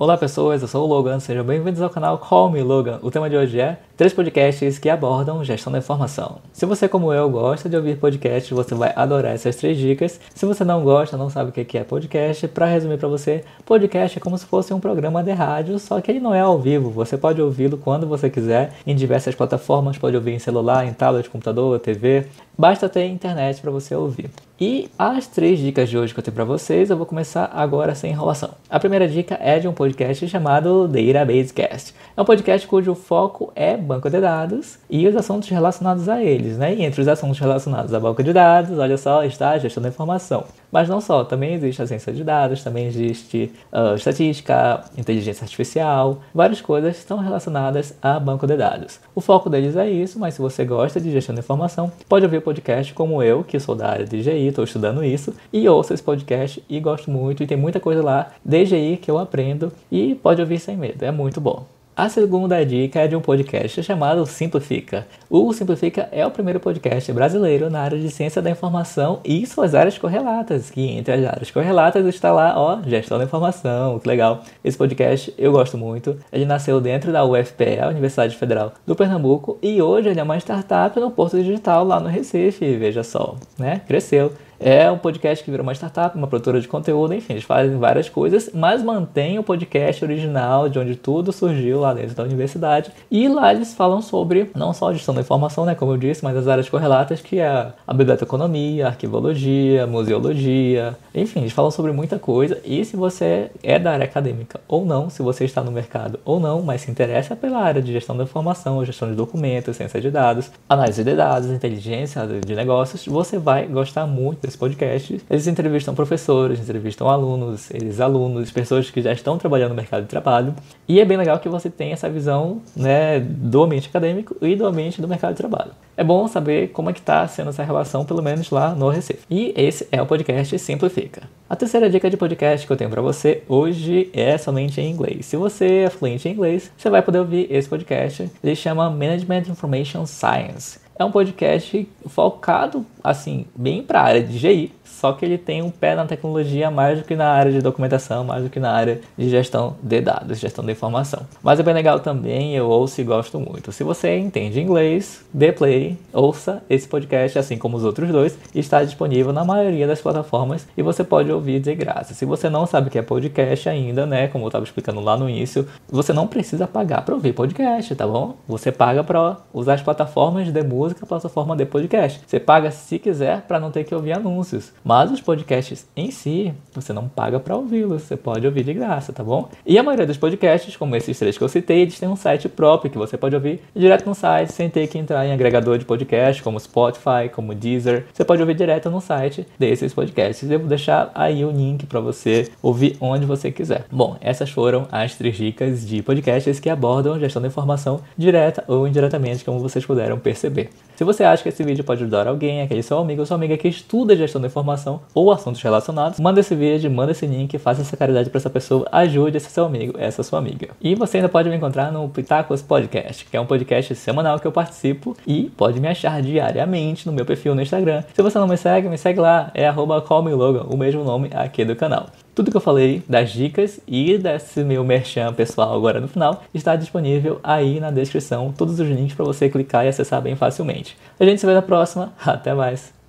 Olá pessoas, eu sou o Logan, sejam bem-vindos ao canal Call Me Logan. O tema de hoje é três podcasts que abordam gestão da informação. Se você, como eu, gosta de ouvir podcasts, você vai adorar essas três dicas. Se você não gosta, não sabe o que é podcast, para resumir para você, podcast é como se fosse um programa de rádio, só que ele não é ao vivo. Você pode ouvi-lo quando você quiser, em diversas plataformas, pode ouvir em celular, em tablet, computador, TV. Basta ter internet para você ouvir. E as três dicas de hoje que eu tenho para vocês, eu vou começar agora sem enrolação. A primeira dica é de um podcast chamado Database Cast. É um podcast cujo foco é banco de dados e os assuntos relacionados a eles, né? E entre os assuntos relacionados a banco de dados, olha só, está a gestão da informação. Mas não só, também existe a ciência de dados, também existe uh, estatística, inteligência artificial, várias coisas estão relacionadas a banco de dados. O foco deles é isso, mas se você gosta de gestão da informação, pode ouvir podcast como eu, que sou da área de GI, estou estudando isso, e ouço esse podcast e gosto muito, e tem muita coisa lá de GI que eu aprendo, e pode ouvir sem medo, é muito bom. A segunda dica é de um podcast chamado Simplifica. O Simplifica é o primeiro podcast brasileiro na área de ciência da informação e suas áreas correlatas, que entre as áreas correlatas está lá, ó, gestão da informação, que legal. Esse podcast eu gosto muito. Ele nasceu dentro da UFPE, a Universidade Federal do Pernambuco, e hoje ele é uma startup no Porto Digital lá no Recife, veja só, né? Cresceu. É um podcast que virou uma startup, uma produtora de conteúdo, enfim, eles fazem várias coisas, mas mantém o podcast original de onde tudo surgiu lá dentro da universidade. E lá eles falam sobre não só a gestão da informação, né, como eu disse, mas as áreas correlatas, que é a biblioteconomia, arquivologia, museologia, enfim, eles falam sobre muita coisa. E se você é da área acadêmica ou não, se você está no mercado ou não, mas se interessa pela área de gestão da informação, gestão de documentos, ciência de dados, análise de dados, inteligência de negócios, você vai gostar muito desse podcast. Eles entrevistam professores, entrevistam alunos, eles alunos, pessoas que já estão trabalhando no mercado de trabalho. E é bem legal que você tenha essa visão né, do ambiente acadêmico e do ambiente do mercado de trabalho. É bom saber como é que está sendo essa relação, pelo menos lá no Recife. E esse é o podcast Simplifica. A terceira dica de podcast que eu tenho para você hoje é somente em inglês. Se você é fluente em inglês, você vai poder ouvir esse podcast. Ele chama Management Information Science. É um podcast focado, assim, bem para a área de GI, só que ele tem um pé na tecnologia mais do que na área de documentação, mais do que na área de gestão de dados, gestão da informação. Mas é bem legal também, eu ouço e gosto muito. Se você entende inglês, dê play, ouça esse podcast, assim como os outros dois, está disponível na maioria das plataformas e você pode ouvir de graça. Se você não sabe o que é podcast ainda, né, como eu estava explicando lá no início, você não precisa pagar para ouvir podcast, tá bom? Você paga para usar as plataformas de música, plataforma de podcast. Você paga se quiser para não ter que ouvir anúncios. Mas os podcasts em si, você não paga para ouvi-los, você pode ouvir de graça, tá bom? E a maioria dos podcasts, como esses três que eu citei, eles têm um site próprio que você pode ouvir direto no site, sem ter que entrar em agregador de podcast, como Spotify, como Deezer. Você pode ouvir direto no site desses podcasts. Eu vou deixar aí o link para você ouvir onde você quiser. Bom, essas foram as três dicas de podcasts que abordam gestão da informação direta ou indiretamente, como vocês puderam perceber. Se você acha que esse vídeo pode ajudar alguém, aquele seu amigo ou sua amiga que estuda gestão da informação ou assuntos relacionados, manda esse vídeo, manda esse link, faça essa caridade para essa pessoa, ajude esse seu amigo, essa sua amiga. E você ainda pode me encontrar no Pitacos Podcast, que é um podcast semanal que eu participo e pode me achar diariamente no meu perfil no Instagram. Se você não me segue, me segue lá, é arroba o mesmo nome aqui do canal. Tudo que eu falei das dicas e desse meu merchan pessoal agora no final está disponível aí na descrição, todos os links para você clicar e acessar bem facilmente. A gente se vê na próxima, até mais!